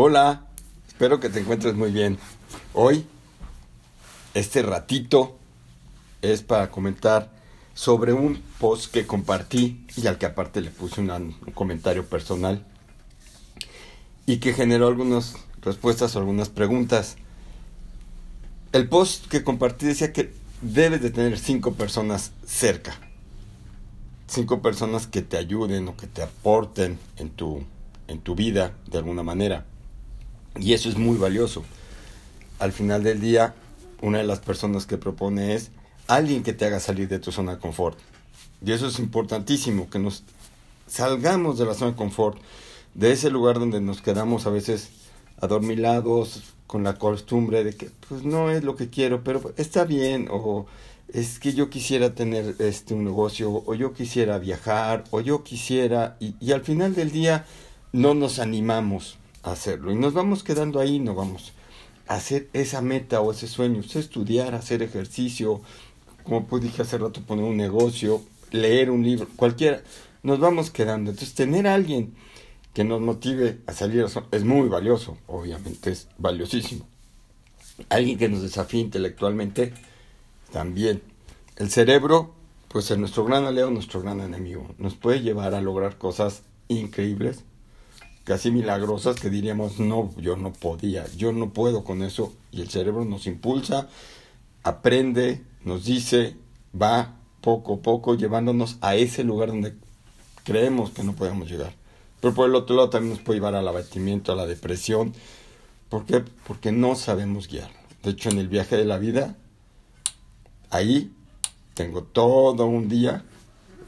Hola, espero que te encuentres muy bien. Hoy, este ratito es para comentar sobre un post que compartí y al que aparte le puse un comentario personal y que generó algunas respuestas o algunas preguntas. El post que compartí decía que debes de tener cinco personas cerca. Cinco personas que te ayuden o que te aporten en tu, en tu vida de alguna manera. Y eso es muy valioso. Al final del día, una de las personas que propone es alguien que te haga salir de tu zona de confort. Y eso es importantísimo, que nos salgamos de la zona de confort, de ese lugar donde nos quedamos a veces adormilados con la costumbre de que pues no es lo que quiero, pero está bien o es que yo quisiera tener este un negocio o yo quisiera viajar o yo quisiera y, y al final del día no nos animamos hacerlo. Y nos vamos quedando ahí, no vamos a hacer esa meta o ese sueño, estudiar, hacer ejercicio, como pues dije hace rato, poner un negocio, leer un libro, cualquiera, nos vamos quedando. Entonces, tener a alguien que nos motive a salir es muy valioso, obviamente es valiosísimo. Alguien que nos desafíe intelectualmente, también. El cerebro, pues es nuestro gran aliado, nuestro gran enemigo. Nos puede llevar a lograr cosas increíbles, casi milagrosas que diríamos, no, yo no podía, yo no puedo con eso. Y el cerebro nos impulsa, aprende, nos dice, va poco a poco llevándonos a ese lugar donde creemos que no podemos llegar. Pero por el otro lado también nos puede llevar al abatimiento, a la depresión. ¿Por qué? Porque no sabemos guiar. De hecho, en el viaje de la vida, ahí tengo todo un día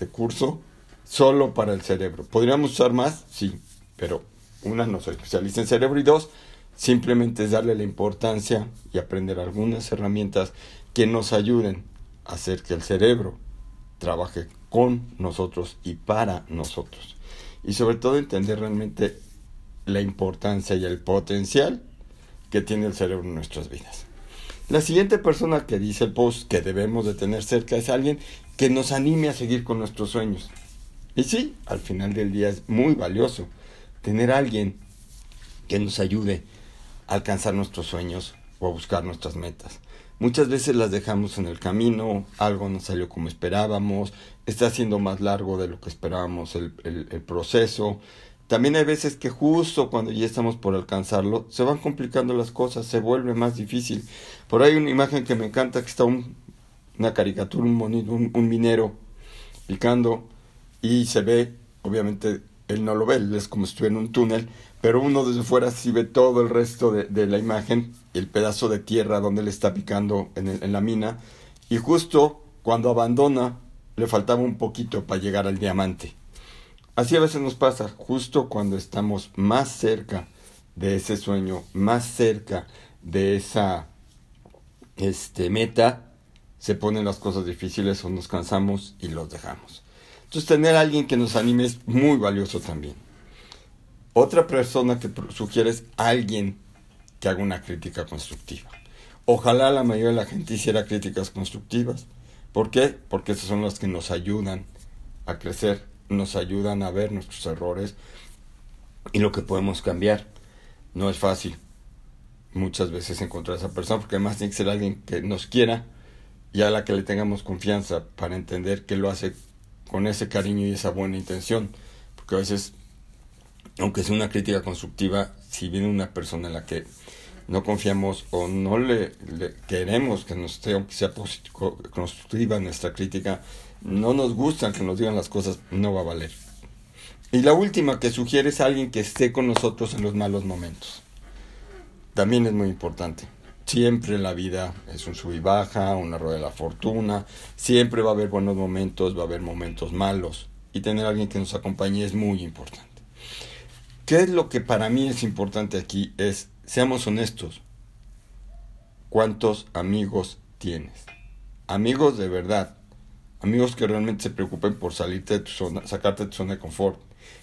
de curso solo para el cerebro. ¿Podríamos usar más? Sí, pero una, no soy especialista en cerebro y dos, simplemente es darle la importancia y aprender algunas herramientas que nos ayuden a hacer que el cerebro trabaje con nosotros y para nosotros. Y sobre todo entender realmente la importancia y el potencial que tiene el cerebro en nuestras vidas. La siguiente persona que dice el post que debemos de tener cerca es alguien que nos anime a seguir con nuestros sueños. Y sí, al final del día es muy valioso tener a alguien que nos ayude a alcanzar nuestros sueños o a buscar nuestras metas. Muchas veces las dejamos en el camino, algo no salió como esperábamos, está siendo más largo de lo que esperábamos el, el, proceso. También hay veces que justo cuando ya estamos por alcanzarlo, se van complicando las cosas, se vuelve más difícil. Por ahí hay una imagen que me encanta, que está un, una caricatura, un, un minero picando y se ve, obviamente, él no lo ve, él es como si estuviera en un túnel, pero uno desde fuera sí ve todo el resto de, de la imagen, el pedazo de tierra donde él está picando en, en la mina, y justo cuando abandona le faltaba un poquito para llegar al diamante. Así a veces nos pasa, justo cuando estamos más cerca de ese sueño, más cerca de esa este, meta, se ponen las cosas difíciles o nos cansamos y los dejamos. Entonces tener a alguien que nos anime es muy valioso también. Otra persona que sugiere es alguien que haga una crítica constructiva. Ojalá la mayoría de la gente hiciera críticas constructivas. ¿Por qué? Porque esas son las que nos ayudan a crecer, nos ayudan a ver nuestros errores y lo que podemos cambiar. No es fácil muchas veces encontrar a esa persona porque además tiene que ser alguien que nos quiera y a la que le tengamos confianza para entender que lo hace con ese cariño y esa buena intención. Porque a veces, aunque sea una crítica constructiva, si viene una persona en la que no confiamos o no le, queremos que nos sea, sea constructiva nuestra crítica, no nos gusta que nos digan las cosas, no va a valer. Y la última que sugiere es alguien que esté con nosotros en los malos momentos. También es muy importante. Siempre en la vida es un sub y baja, una rueda de la fortuna. Siempre va a haber buenos momentos, va a haber momentos malos. Y tener a alguien que nos acompañe es muy importante. ¿Qué es lo que para mí es importante aquí? Es, seamos honestos. ¿Cuántos amigos tienes? Amigos de verdad. Amigos que realmente se preocupen por salirte de tu zona, sacarte de tu zona de confort.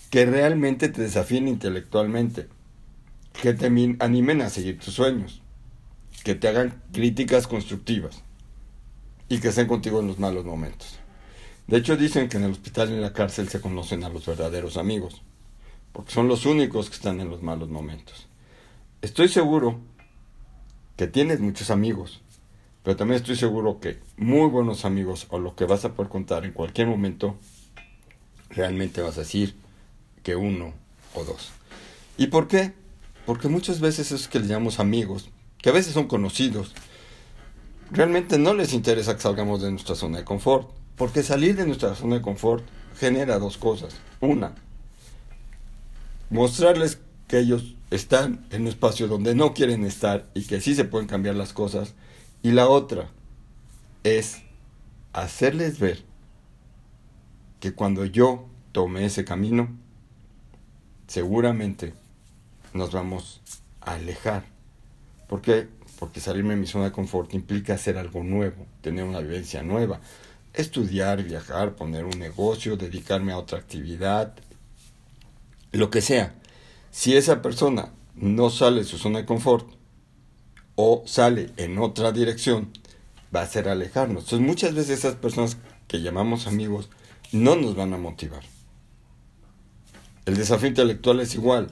Que realmente te desafíen intelectualmente. Que te animen a seguir tus sueños que te hagan críticas constructivas y que estén contigo en los malos momentos. De hecho dicen que en el hospital y en la cárcel se conocen a los verdaderos amigos, porque son los únicos que están en los malos momentos. estoy seguro que tienes muchos amigos, pero también estoy seguro que muy buenos amigos o lo que vas a poder contar en cualquier momento, realmente vas a decir que uno o dos. ¿Y por qué? Porque muchas veces es que le llamamos amigos, que a veces son conocidos, realmente no les interesa que salgamos de nuestra zona de confort, porque salir de nuestra zona de confort genera dos cosas. Una, mostrarles que ellos están en un espacio donde no quieren estar y que sí se pueden cambiar las cosas. Y la otra es hacerles ver que cuando yo tome ese camino, seguramente nos vamos a alejar. ¿Por qué? Porque salirme de mi zona de confort implica hacer algo nuevo, tener una vivencia nueva, estudiar, viajar, poner un negocio, dedicarme a otra actividad, lo que sea. Si esa persona no sale de su zona de confort o sale en otra dirección, va a ser alejarnos. Entonces muchas veces esas personas que llamamos amigos no nos van a motivar. El desafío intelectual es igual.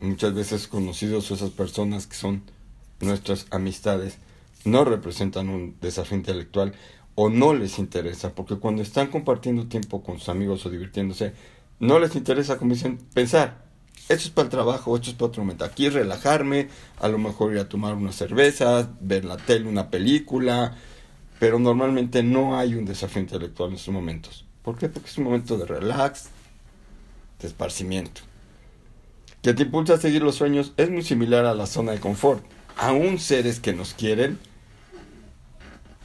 Muchas veces conocidos esas personas que son nuestras amistades no representan un desafío intelectual o no les interesa, porque cuando están compartiendo tiempo con sus amigos o divirtiéndose, no les interesa, como dicen, pensar. Esto es para el trabajo, esto es para otro momento. Aquí relajarme, a lo mejor ir a tomar una cerveza, ver la tele, una película, pero normalmente no hay un desafío intelectual en estos momentos. ¿Por qué? Porque es un momento de relax, de esparcimiento. Que te impulsa a seguir los sueños es muy similar a la zona de confort. Aún seres que nos quieren,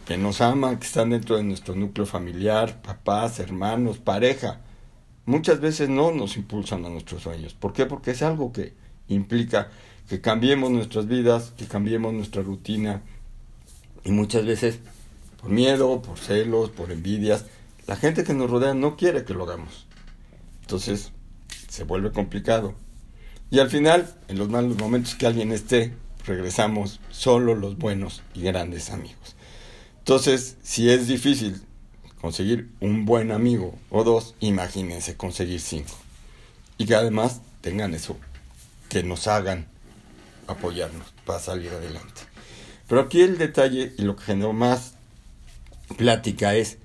que nos aman, que están dentro de nuestro núcleo familiar, papás, hermanos, pareja, muchas veces no nos impulsan a nuestros sueños. ¿Por qué? Porque es algo que implica que cambiemos nuestras vidas, que cambiemos nuestra rutina. Y muchas veces, por miedo, por celos, por envidias, la gente que nos rodea no quiere que lo hagamos. Entonces, se vuelve complicado. Y al final, en los malos momentos que alguien esté, regresamos solo los buenos y grandes amigos. Entonces, si es difícil conseguir un buen amigo o dos, imagínense conseguir cinco. Y que además tengan eso, que nos hagan apoyarnos para salir adelante. Pero aquí el detalle y lo que generó más plática es,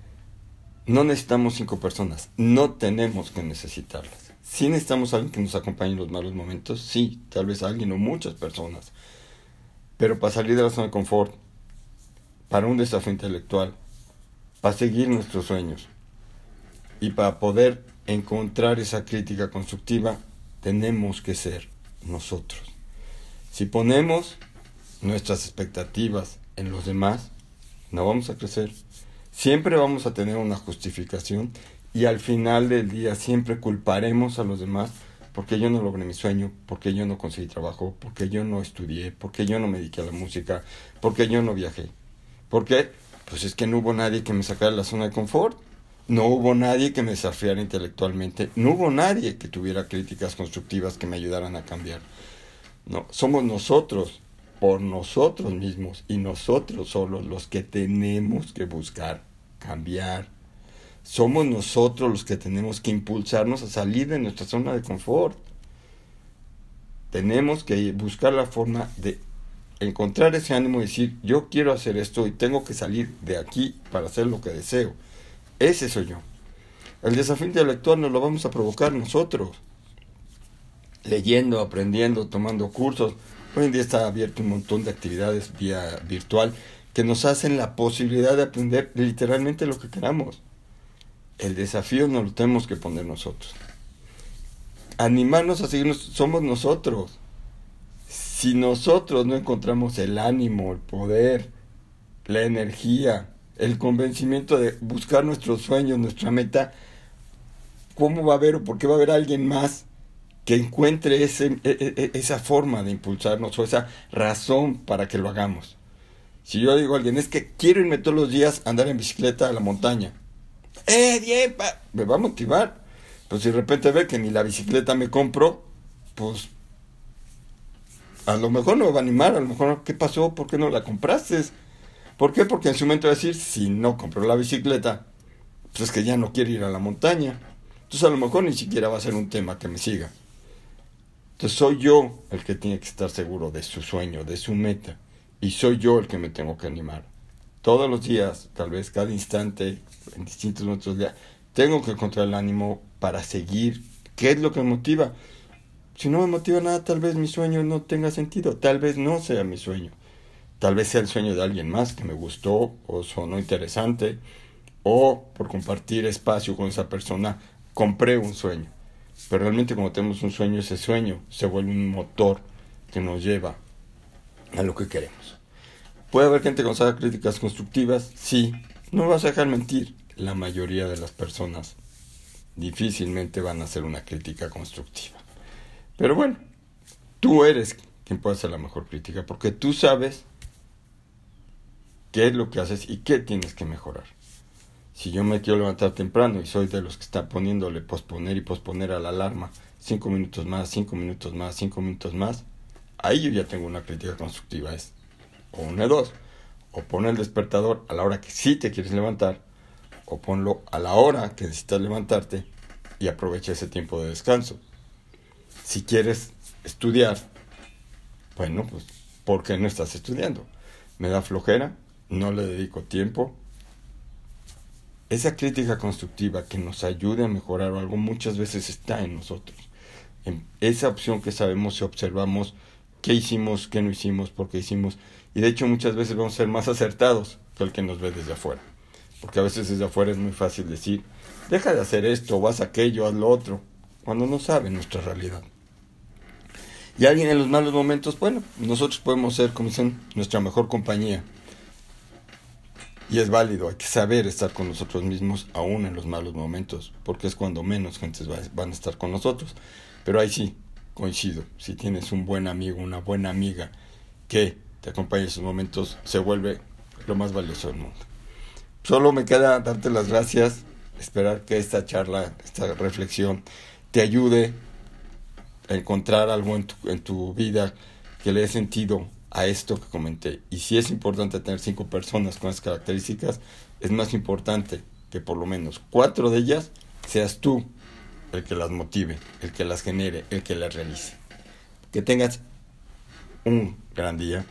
no necesitamos cinco personas, no tenemos que necesitarlas. Si necesitamos a alguien que nos acompañe en los malos momentos, sí, tal vez alguien o muchas personas. Pero para salir de la zona de confort, para un desafío intelectual, para seguir nuestros sueños. Y para poder encontrar esa crítica constructiva, tenemos que ser nosotros. Si ponemos nuestras expectativas en los demás, no vamos a crecer. Siempre vamos a tener una justificación y al final del día siempre culparemos a los demás porque yo no logré mi sueño, porque yo no conseguí trabajo, porque yo no estudié, porque yo no me dediqué a la música, porque yo no viajé. ¿Por qué? Pues es que no hubo nadie que me sacara de la zona de confort. No hubo nadie que me desafiara intelectualmente. No hubo nadie que tuviera críticas constructivas que me ayudaran a cambiar. No, somos nosotros, por nosotros mismos y nosotros solos los que tenemos que buscar cambiar. Somos nosotros los que tenemos que impulsarnos a salir de nuestra zona de confort. Tenemos que buscar la forma de encontrar ese ánimo y decir, yo quiero hacer esto y tengo que salir de aquí para hacer lo que deseo. Ese soy yo. El desafío intelectual nos lo vamos a provocar nosotros. Leyendo, aprendiendo, tomando cursos. Hoy en día está abierto un montón de actividades vía virtual que nos hacen la posibilidad de aprender literalmente lo que queramos. El desafío nos lo tenemos que poner nosotros. Animarnos a seguirnos somos nosotros si nosotros no encontramos el ánimo, el poder, la energía, el convencimiento de buscar nuestros sueños, nuestra meta, ¿cómo va a haber o por qué va a haber alguien más que encuentre ese, e, e, e, esa forma de impulsarnos o esa razón para que lo hagamos? Si yo digo a alguien, es que quiero irme todos los días a andar en bicicleta a la montaña. ¡Eh, bien! Me va a motivar. Pues si de repente ve que ni la bicicleta me compro, pues a lo mejor no va a animar, a lo mejor, ¿qué pasó? ¿Por qué no la compraste? ¿Por qué? Porque en su momento va a decir, si no compró la bicicleta, pues es que ya no quiere ir a la montaña. Entonces a lo mejor ni siquiera va a ser un tema que me siga. Entonces soy yo el que tiene que estar seguro de su sueño, de su meta. Y soy yo el que me tengo que animar. Todos los días, tal vez cada instante, en distintos momentos del tengo que encontrar el ánimo para seguir. ¿Qué es lo que me motiva? Si no me motiva nada, tal vez mi sueño no tenga sentido. Tal vez no sea mi sueño. Tal vez sea el sueño de alguien más que me gustó o sonó interesante. O por compartir espacio con esa persona, compré un sueño. Pero realmente cuando tenemos un sueño, ese sueño se vuelve un motor que nos lleva a lo que queremos. ¿Puede haber gente que nos haga críticas constructivas? Sí. No vas a dejar mentir. La mayoría de las personas difícilmente van a hacer una crítica constructiva. Pero bueno, tú eres quien puede hacer la mejor crítica porque tú sabes qué es lo que haces y qué tienes que mejorar. Si yo me quiero levantar temprano y soy de los que está poniéndole posponer y posponer a la alarma, cinco minutos más, cinco minutos más, cinco minutos más, ahí yo ya tengo una crítica constructiva. Es o una de dos, o pon el despertador a la hora que sí te quieres levantar, o ponlo a la hora que necesitas levantarte y aprovecha ese tiempo de descanso. Si quieres estudiar, bueno, pues, ¿por qué no estás estudiando? Me da flojera, no le dedico tiempo, esa crítica constructiva que nos ayude a mejorar algo muchas veces está en nosotros. En esa opción que sabemos si observamos qué hicimos, qué no hicimos, por qué hicimos. Y de hecho muchas veces vamos a ser más acertados que el que nos ve desde afuera. Porque a veces desde afuera es muy fácil decir, deja de hacer esto, vas a aquello, haz lo otro, cuando no sabe nuestra realidad. Y alguien en los malos momentos, bueno, nosotros podemos ser, como dicen, nuestra mejor compañía. Y es válido, hay que saber estar con nosotros mismos aún en los malos momentos, porque es cuando menos gentes van a estar con nosotros. Pero ahí sí, coincido, si tienes un buen amigo, una buena amiga que te acompaña en esos momentos, se vuelve lo más valioso del mundo. Solo me queda darte las gracias, esperar que esta charla, esta reflexión te ayude a encontrar algo en tu, en tu vida que le dé sentido a esto que comenté. Y si es importante tener cinco personas con esas características, es más importante que por lo menos cuatro de ellas seas tú el que las motive, el que las genere, el que las realice. Que tengas un gran día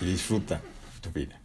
y disfruta tu vida.